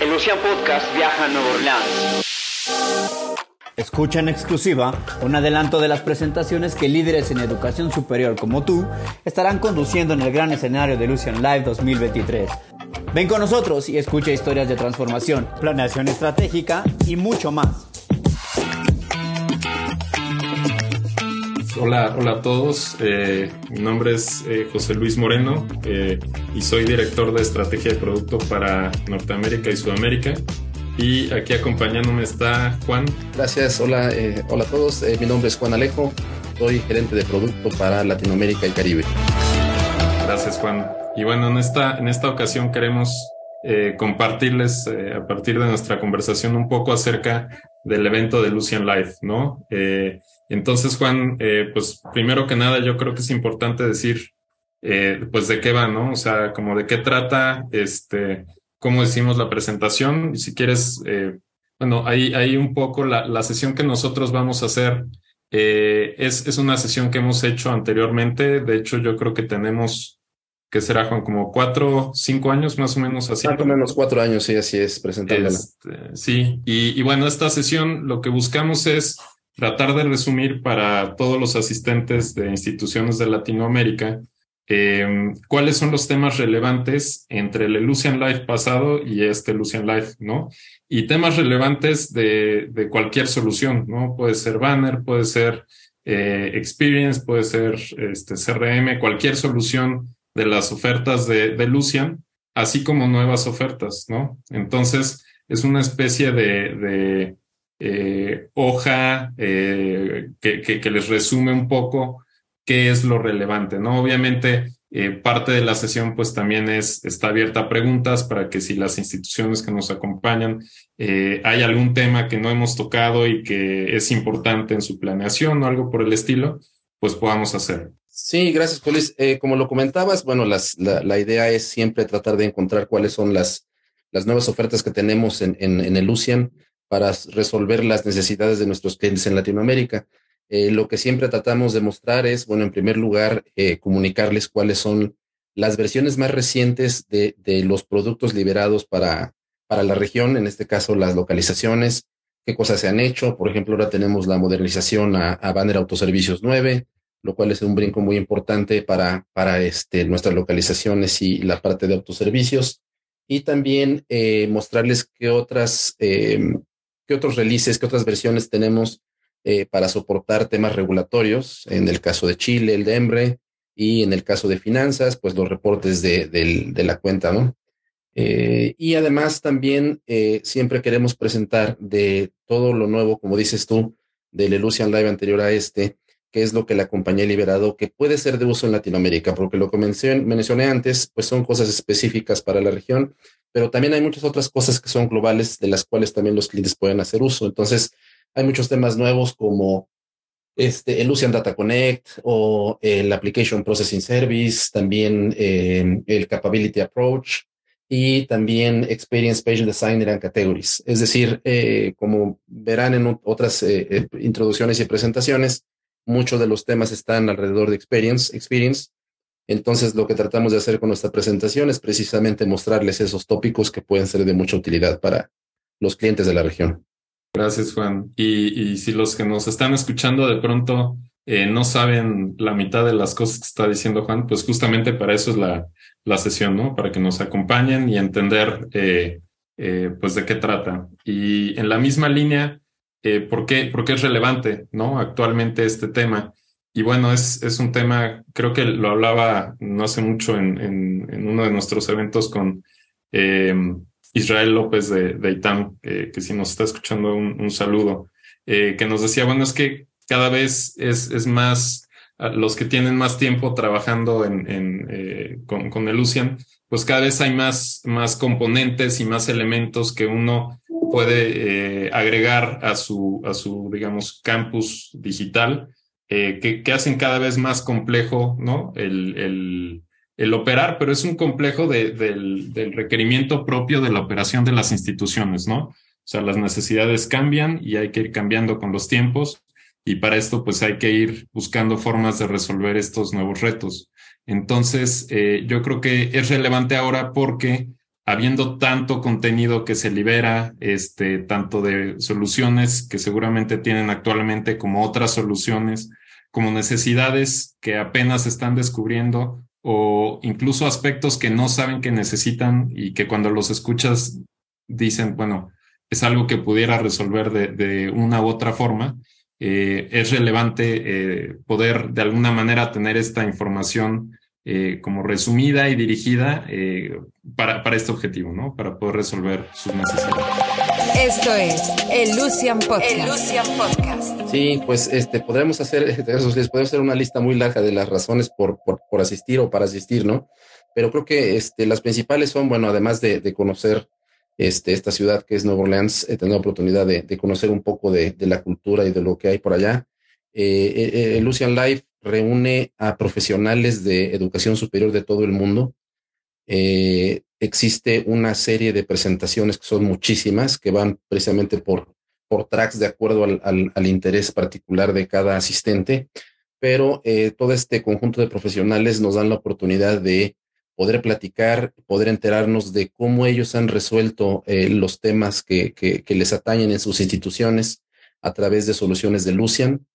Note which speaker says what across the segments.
Speaker 1: El Lucian Podcast viaja a Nueva Orleans.
Speaker 2: Escucha en exclusiva un adelanto de las presentaciones que líderes en educación superior como tú estarán conduciendo en el gran escenario de Lucian Live 2023. Ven con nosotros y escucha historias de transformación, planeación estratégica y mucho más.
Speaker 3: Hola, hola a todos. Eh, mi nombre es eh, José Luis Moreno eh, y soy director de estrategia de producto para Norteamérica y Sudamérica. Y aquí acompañándome está Juan.
Speaker 4: Gracias, hola, hola a todos. mi nombre es Juan Alejo, soy gerente de producto para Latinoamérica y Caribe.
Speaker 3: Gracias, Juan. Y bueno, en esta, en esta ocasión queremos compartirles a partir de nuestra conversación un poco acerca del evento de Lucian Life, ¿no? Entonces, Juan, eh, pues primero que nada, yo creo que es importante decir, eh, pues de qué va, ¿no? O sea, como de qué trata, este, cómo decimos la presentación. Y si quieres, eh, bueno, ahí, ahí un poco la, la, sesión que nosotros vamos a hacer es, es una sesión que hemos hecho anteriormente. De hecho, yo creo que tenemos, que será, Juan, como cuatro, cinco años más o menos así.
Speaker 4: Más o menos cuatro años, sí, así es, presentándola.
Speaker 3: Este, sí, y, y bueno, esta sesión lo que buscamos es tratar de resumir para todos los asistentes de instituciones de Latinoamérica em, cuáles son los temas relevantes entre el Lucian Life pasado y este Lucian Life, ¿no? Y temas relevantes de, de cualquier solución, ¿no? Puede ser banner, puede ser eh, experience, puede ser este, CRM, cualquier solución de las ofertas de, Lucian, así como nuevas ofertas, ¿no? Entonces, es una especie de, eh, hoja eh, que, les resume un poco qué es lo relevante, ¿no? Obviamente, eh, parte de la sesión pues también es, está abierta a preguntas para que si las instituciones que nos acompañan hay algún tema que no hemos tocado y que es importante en su planeación o algo por el estilo, pues podamos hacer.
Speaker 4: Sí, gracias, Colis. como lo comentabas, bueno, las, la, idea es siempre tratar de encontrar cuáles son las, nuevas ofertas que tenemos en, el Lucian para resolver las necesidades de nuestros clientes en Latinoamérica. Eh, lo que siempre tratamos de mostrar es, bueno, en primer lugar, eh, comunicarles cuáles son las versiones más recientes de, de, los productos liberados para, para la región, en este caso las localizaciones, qué cosas se han hecho. Por ejemplo, ahora tenemos la modernización a, a Banner Autoservicios 9, lo cual es un brinco muy importante para, para este, nuestras localizaciones y la parte de autoservicios. Y también eh, mostrarles qué otras em, qué otros releases, qué otras versiones tenemos eh, para soportar temas regulatorios. En el caso de Chile, el de EMBRE, y en el caso de finanzas, pues los reportes de, de, la cuenta, ¿no? Eh, y además también eh, siempre queremos presentar de todo lo nuevo, como dices tú, del Elucian Live anterior a este, que es lo que la compañía ha liberado, que puede ser de uso en Latinoamérica, porque lo que mencioné antes, pues son cosas específicas para la región, pero también hay muchas otras cosas que son globales de las cuales también los clientes pueden hacer uso. Entonces, hay muchos temas nuevos como este, el Lucian Data Connect o el Application Processing Service, también eh, el Capability Approach y también Experience Page Designer and Categories. Es decir, eh, como verán en otras eh, introducciones y presentaciones, muchos de los temas están alrededor de Experience, Experience entonces, lo que tratamos de hacer con nuestra presentación es precisamente mostrarles esos tópicos que pueden ser de mucha utilidad para los clientes de la región.
Speaker 3: Gracias, Juan. Y, si los que nos están escuchando de pronto eh, no saben la mitad de las cosas que está diciendo Juan, pues justamente para eso es la, la sesión, ¿no? Para que nos acompañen y entender, eh, eh, pues, de qué trata. Y en la misma línea, ¿por, qué, ¿por qué es relevante, ¿no? Actualmente este tema. Y bueno, es, es un tema, creo que lo hablaba no hace mucho en, en, uno de nuestros eventos con eh, Israel López de, de ITAM, que si nos está escuchando un, saludo, eh, que nos decía, bueno, es que cada vez es, es más, los que tienen más tiempo trabajando en, en eh, con, con el Lucian, pues cada vez hay más, más componentes y más elementos que uno puede agregar a su, a su, digamos, campus digital eh, que, que, hacen cada vez más complejo ¿no? el, el, el operar, pero es un complejo de, del, del, requerimiento propio de la operación de las instituciones, ¿no? O sea, las necesidades cambian y hay que ir cambiando con los tiempos y para esto pues hay que ir buscando formas de resolver estos nuevos retos. Entonces, eh, yo creo que es relevante ahora porque habiendo tanto contenido que se libera, este, tanto de soluciones que seguramente tienen actualmente como otras soluciones, como necesidades que apenas están descubriendo o incluso aspectos que no saben que necesitan y que cuando los escuchas dicen, bueno, es algo que pudiera resolver de, una u otra forma, eh, es relevante eh, poder de alguna manera tener esta información eh, como resumida y dirigida eh, para, para, este objetivo, ¿no? Para poder resolver sus necesidades.
Speaker 5: Esto es el Lucian Podcast. El Lucian
Speaker 4: Podcast. Sí, pues este, podremos hacer, les podemos hacer una lista muy larga de las razones por, por, por, asistir o para asistir, ¿no? Pero creo que este, las principales son, bueno, además de, de conocer este, esta ciudad que es Nueva Orleans, he tenido la oportunidad de, de conocer un poco de, de, la cultura y de lo que hay por allá. Eh, eh, Lucian Life reúne a profesionales de educación superior de todo el mundo. Eh, existe una serie de presentaciones que son muchísimas, que van precisamente por, por tracks de acuerdo al, al, interés particular de cada asistente, pero eh, todo este conjunto de profesionales nos dan la oportunidad de poder platicar, poder enterarnos de cómo ellos han resuelto eh, los temas que, que, que les atañen en sus instituciones a través de soluciones de Lucian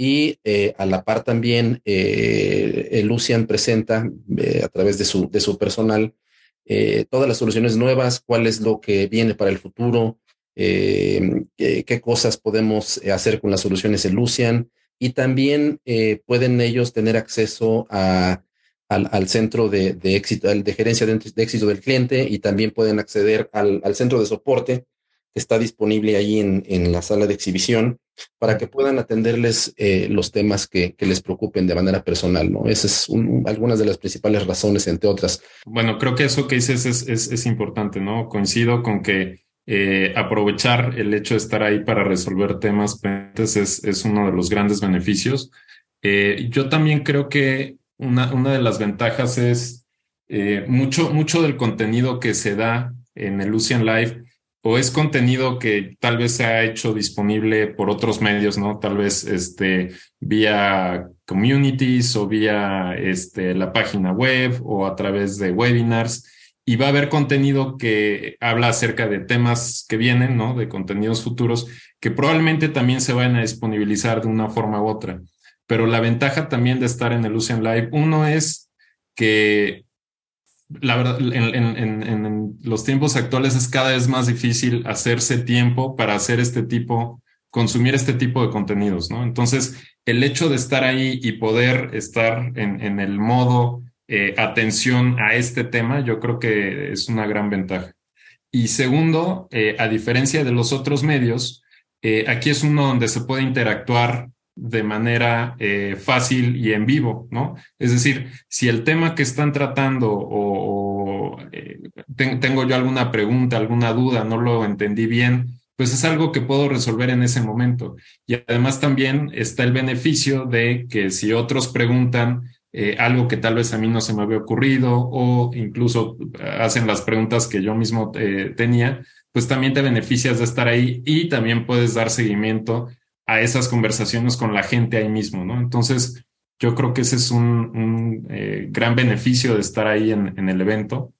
Speaker 4: y eh, a la par también, eh, Lucian presenta eh, a través de su, de su personal eh, todas las soluciones nuevas, cuál es lo que viene para el futuro, qué, cosas podemos hacer con las soluciones de Lucian. Y también pueden ellos tener acceso a, al, al, centro de, de éxito, de gerencia de, de, éxito del cliente y también pueden acceder al, al centro de soporte está disponible ahí en, en la sala de exhibición para que puedan atenderles eh, los temas que, que, les preocupen de manera personal, ¿no? Esas es un, algunas de las principales razones, entre otras.
Speaker 3: Bueno, creo que eso que dices es, es, es importante, ¿no? Coincido con que eh, aprovechar el hecho de estar ahí para resolver temas pendientes es, es uno de los grandes beneficios. Eh, yo también creo que una, una de las ventajas es mucho, mucho del contenido que se da en el Lucian Live o es contenido que tal vez se ha hecho disponible por otros medios, ¿no? Tal vez este, vía communities o vía este, la página web o a través de webinars. Y va a haber contenido que habla acerca de temas que vienen, ¿no? De contenidos futuros que probablemente también se vayan a disponibilizar de una forma u otra. Pero la ventaja también de estar en el Lucian Live, uno es que la verdad, en, en, en, los tiempos actuales es cada vez más difícil hacerse tiempo para hacer este tipo, consumir este tipo de contenidos, ¿no? Entonces, el hecho de estar ahí y poder estar en, el modo eh, atención a este tema, yo creo que es una gran ventaja. Y segundo, eh, a diferencia de los otros medios, eh, aquí es uno donde se puede interactuar de manera eh, fácil y en vivo, ¿no? Es decir, si el tema que están tratando o, eh, ten, tengo yo alguna pregunta, alguna duda, no lo entendí bien, pues es algo que puedo resolver en ese momento. Y además también está el beneficio de que si otros preguntan eh, algo que tal vez a mí no se me había ocurrido o incluso hacen las preguntas que yo mismo tenía, pues también te beneficias de estar ahí y también puedes dar seguimiento a esas conversaciones con la gente ahí mismo, ¿no? Entonces, yo creo que ese es un, un eh, gran beneficio de estar ahí en, en, el evento.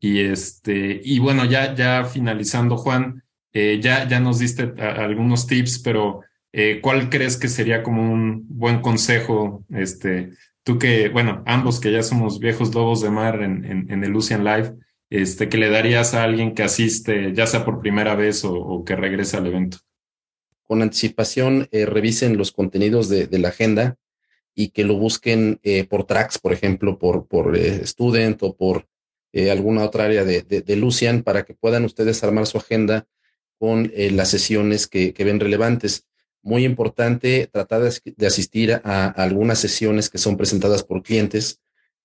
Speaker 3: Y este, y bueno, ya, ya finalizando, Juan, eh, ya, ya nos diste algunos tips, pero eh, ¿cuál crees que sería como un buen consejo? Este, tú que, bueno, ambos que ya somos viejos lobos de mar en, en, en el Lucian Live, este, que le darías a alguien que asiste, ya sea por primera vez o, o que regrese al evento?
Speaker 4: Con anticipación eh, revisen los contenidos de, la agenda y que lo busquen eh, por tracks, por ejemplo, por, por eh, student o por alguna otra área de, Lucian para que puedan ustedes armar su agenda con las sesiones que, que, ven relevantes. Muy importante tratar de, asistir a, algunas sesiones que son presentadas por clientes,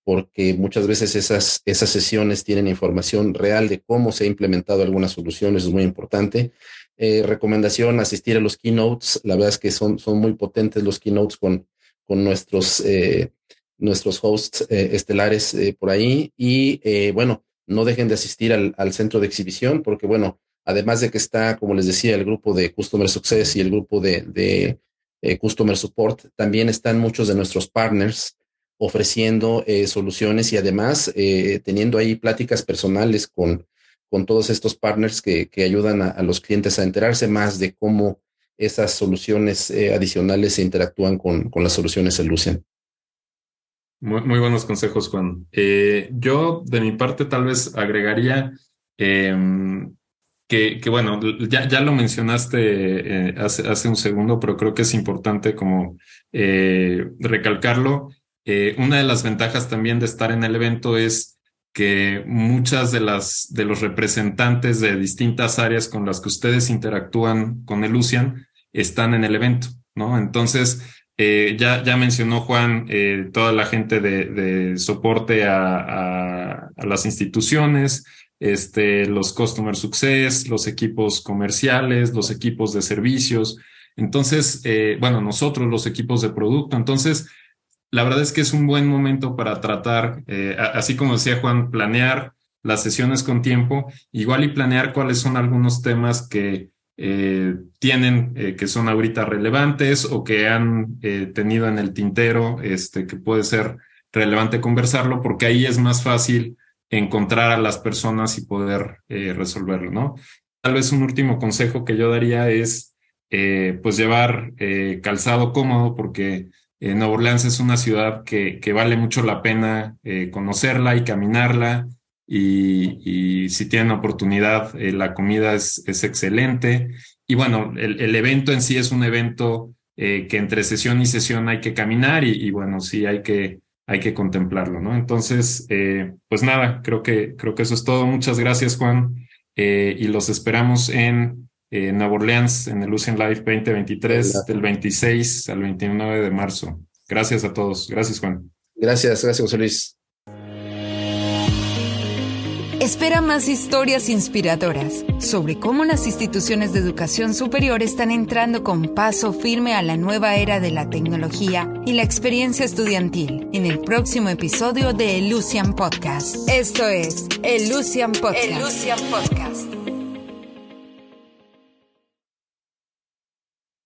Speaker 4: porque muchas veces esas, esas sesiones tienen información real de cómo se ha implementado algunas soluciones, es muy importante. Eh, recomendación, asistir a los keynotes. La verdad es que son, son muy potentes los keynotes con, con nuestros, eh, nuestros hosts eh, estelares por ahí. Y bueno, no dejen de asistir al, al, centro de exhibición porque bueno, además de que está, como les decía, el grupo de Customer Success y el grupo de, de Customer Support, también están muchos de nuestros partners ofreciendo eh, soluciones y además eh, teniendo ahí pláticas personales con, con todos estos partners que, que ayudan a, los clientes a enterarse más de cómo esas soluciones eh, adicionales se interactúan con, con las soluciones en Lucian.
Speaker 3: Muy, buenos consejos, Juan. Yo, de mi parte, tal vez agregaría eh, que, que, bueno, ya, ya lo mencionaste hace, hace, un segundo, pero creo que es importante como recalcarlo. Eh, una de las ventajas también de estar en el evento es que muchas de las de los representantes de distintas áreas con las que ustedes interactúan con el Lucian están en el evento, ¿no? Entonces, eh, ya, ya mencionó Juan eh, toda la gente de, de soporte a, a, las instituciones, este, los Customer Success, los equipos comerciales, los equipos de servicios. Entonces, bueno, nosotros los equipos de producto. Entonces, la verdad es que es un buen momento para tratar, eh, así como decía Juan, planear las sesiones con tiempo, igual y planear cuáles son algunos temas que eh, tienen, eh, que son ahorita relevantes o que han tenido en el tintero, este, que puede ser relevante conversarlo, porque ahí es más fácil encontrar a las personas y poder resolverlo, ¿no? Tal vez un último consejo que yo daría es, pues, llevar calzado cómodo, porque Nueva Orleans es una ciudad que, que vale mucho la pena conocerla y caminarla y, y, si tienen oportunidad, eh, la comida es, es, excelente. Y bueno, el, el, evento en sí es un evento eh, que entre sesión y sesión hay que caminar y, y, bueno, sí hay que, hay que contemplarlo, ¿no? Entonces, eh, pues nada, creo que, creo que eso es todo. Muchas gracias, Juan. Eh, y los esperamos en Nueva Orleans, en el Lucian Live 2023, del 26 al 29 de marzo. Gracias a todos. Gracias, Juan.
Speaker 4: Gracias, gracias, José Luis.
Speaker 5: Espera más historias inspiradoras sobre cómo las instituciones de educación superior están entrando con paso firme a la nueva era de la tecnología y la experiencia estudiantil en el próximo episodio de El Lucian Podcast. Esto es El Lucian Podcast. El Lucian Podcast.